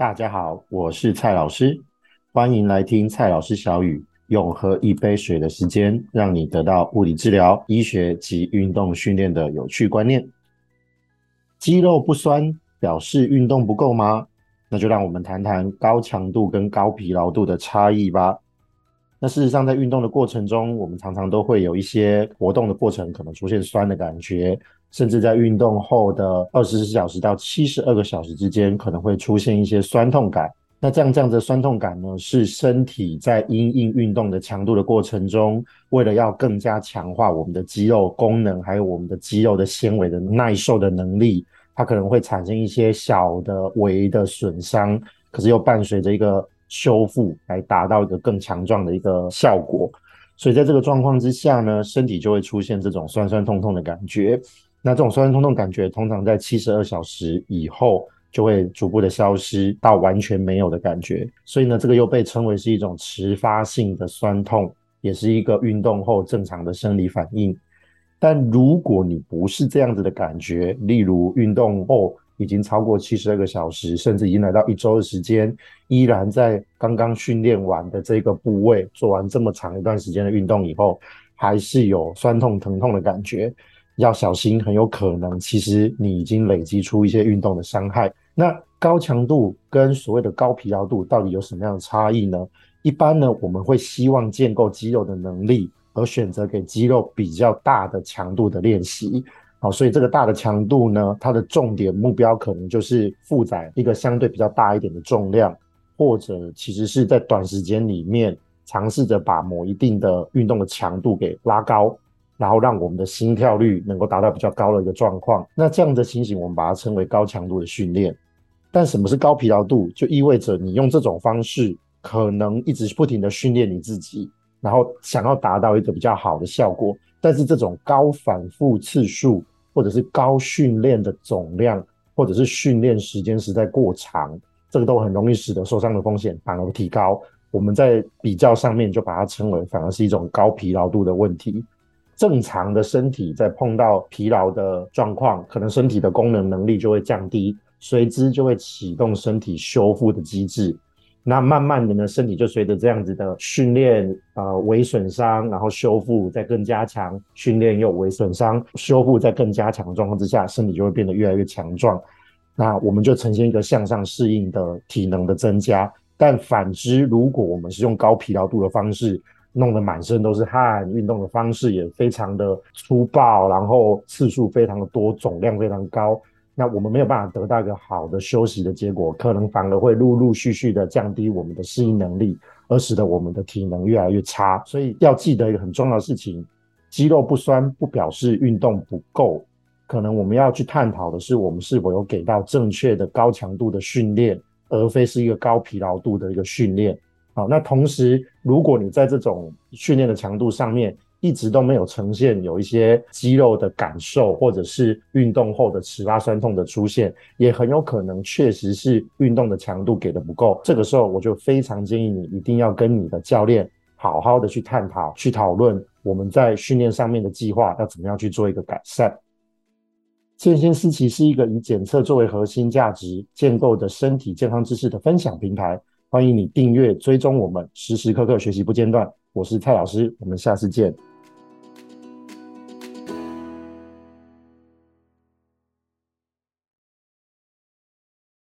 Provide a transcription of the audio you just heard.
大家好，我是蔡老师，欢迎来听蔡老师小语，用喝一杯水的时间，让你得到物理治疗、医学及运动训练的有趣观念。肌肉不酸，表示运动不够吗？那就让我们谈谈高强度跟高疲劳度的差异吧。那事实上，在运动的过程中，我们常常都会有一些活动的过程可能出现酸的感觉。甚至在运动后的二十四小时到七十二个小时之间，可能会出现一些酸痛感。那这样这样的酸痛感呢，是身体在因应运动的强度的过程中，为了要更加强化我们的肌肉功能，还有我们的肌肉的纤维的耐受的能力，它可能会产生一些小的微的损伤，可是又伴随着一个修复，来达到一个更强壮的一个效果。所以在这个状况之下呢，身体就会出现这种酸酸痛痛的感觉。那这种酸酸痛痛感觉，通常在七十二小时以后就会逐步的消失，到完全没有的感觉。所以呢，这个又被称为是一种迟发性的酸痛，也是一个运动后正常的生理反应。但如果你不是这样子的感觉，例如运动后已经超过七十二个小时，甚至已经来到一周的时间，依然在刚刚训练完的这个部位做完这么长一段时间的运动以后，还是有酸痛疼痛的感觉。要小心，很有可能其实你已经累积出一些运动的伤害。那高强度跟所谓的高疲劳度到底有什么样的差异呢？一般呢，我们会希望建构肌肉的能力，而选择给肌肉比较大的强度的练习。好，所以这个大的强度呢，它的重点目标可能就是负载一个相对比较大一点的重量，或者其实是在短时间里面尝试着把某一定的运动的强度给拉高。然后让我们的心跳率能够达到比较高的一个状况，那这样的情形我们把它称为高强度的训练。但什么是高疲劳度？就意味着你用这种方式，可能一直不停的训练你自己，然后想要达到一个比较好的效果。但是这种高反复次数，或者是高训练的总量，或者是训练时间实在过长，这个都很容易使得受伤的风险反而提高。我们在比较上面就把它称为，反而是一种高疲劳度的问题。正常的身体在碰到疲劳的状况，可能身体的功能能力就会降低，随之就会启动身体修复的机制。那慢慢的呢，身体就随着这样子的训练，呃，微损伤，然后修复，再更加强，训练又微损伤，修复再更加强的状况之下，身体就会变得越来越强壮。那我们就呈现一个向上适应的体能的增加。但反之，如果我们是用高疲劳度的方式，弄得满身都是汗，运动的方式也非常的粗暴，然后次数非常的多，总量非常高。那我们没有办法得到一个好的休息的结果，可能反而会陆陆续续的降低我们的适应能力，而使得我们的体能越来越差。所以要记得一个很重要的事情：肌肉不酸不表示运动不够。可能我们要去探讨的是，我们是否有给到正确的高强度的训练，而非是一个高疲劳度的一个训练。那同时，如果你在这种训练的强度上面一直都没有呈现有一些肌肉的感受，或者是运动后的迟发酸痛的出现，也很有可能确实是运动的强度给的不够。这个时候，我就非常建议你一定要跟你的教练好好的去探讨、去讨论我们在训练上面的计划要怎么样去做一个改善。健先思齐是一个以检测作为核心价值建构的身体健康知识的分享平台。欢迎你订阅追踪我们，时时刻刻学习不间断。我是蔡老师，我们下次见。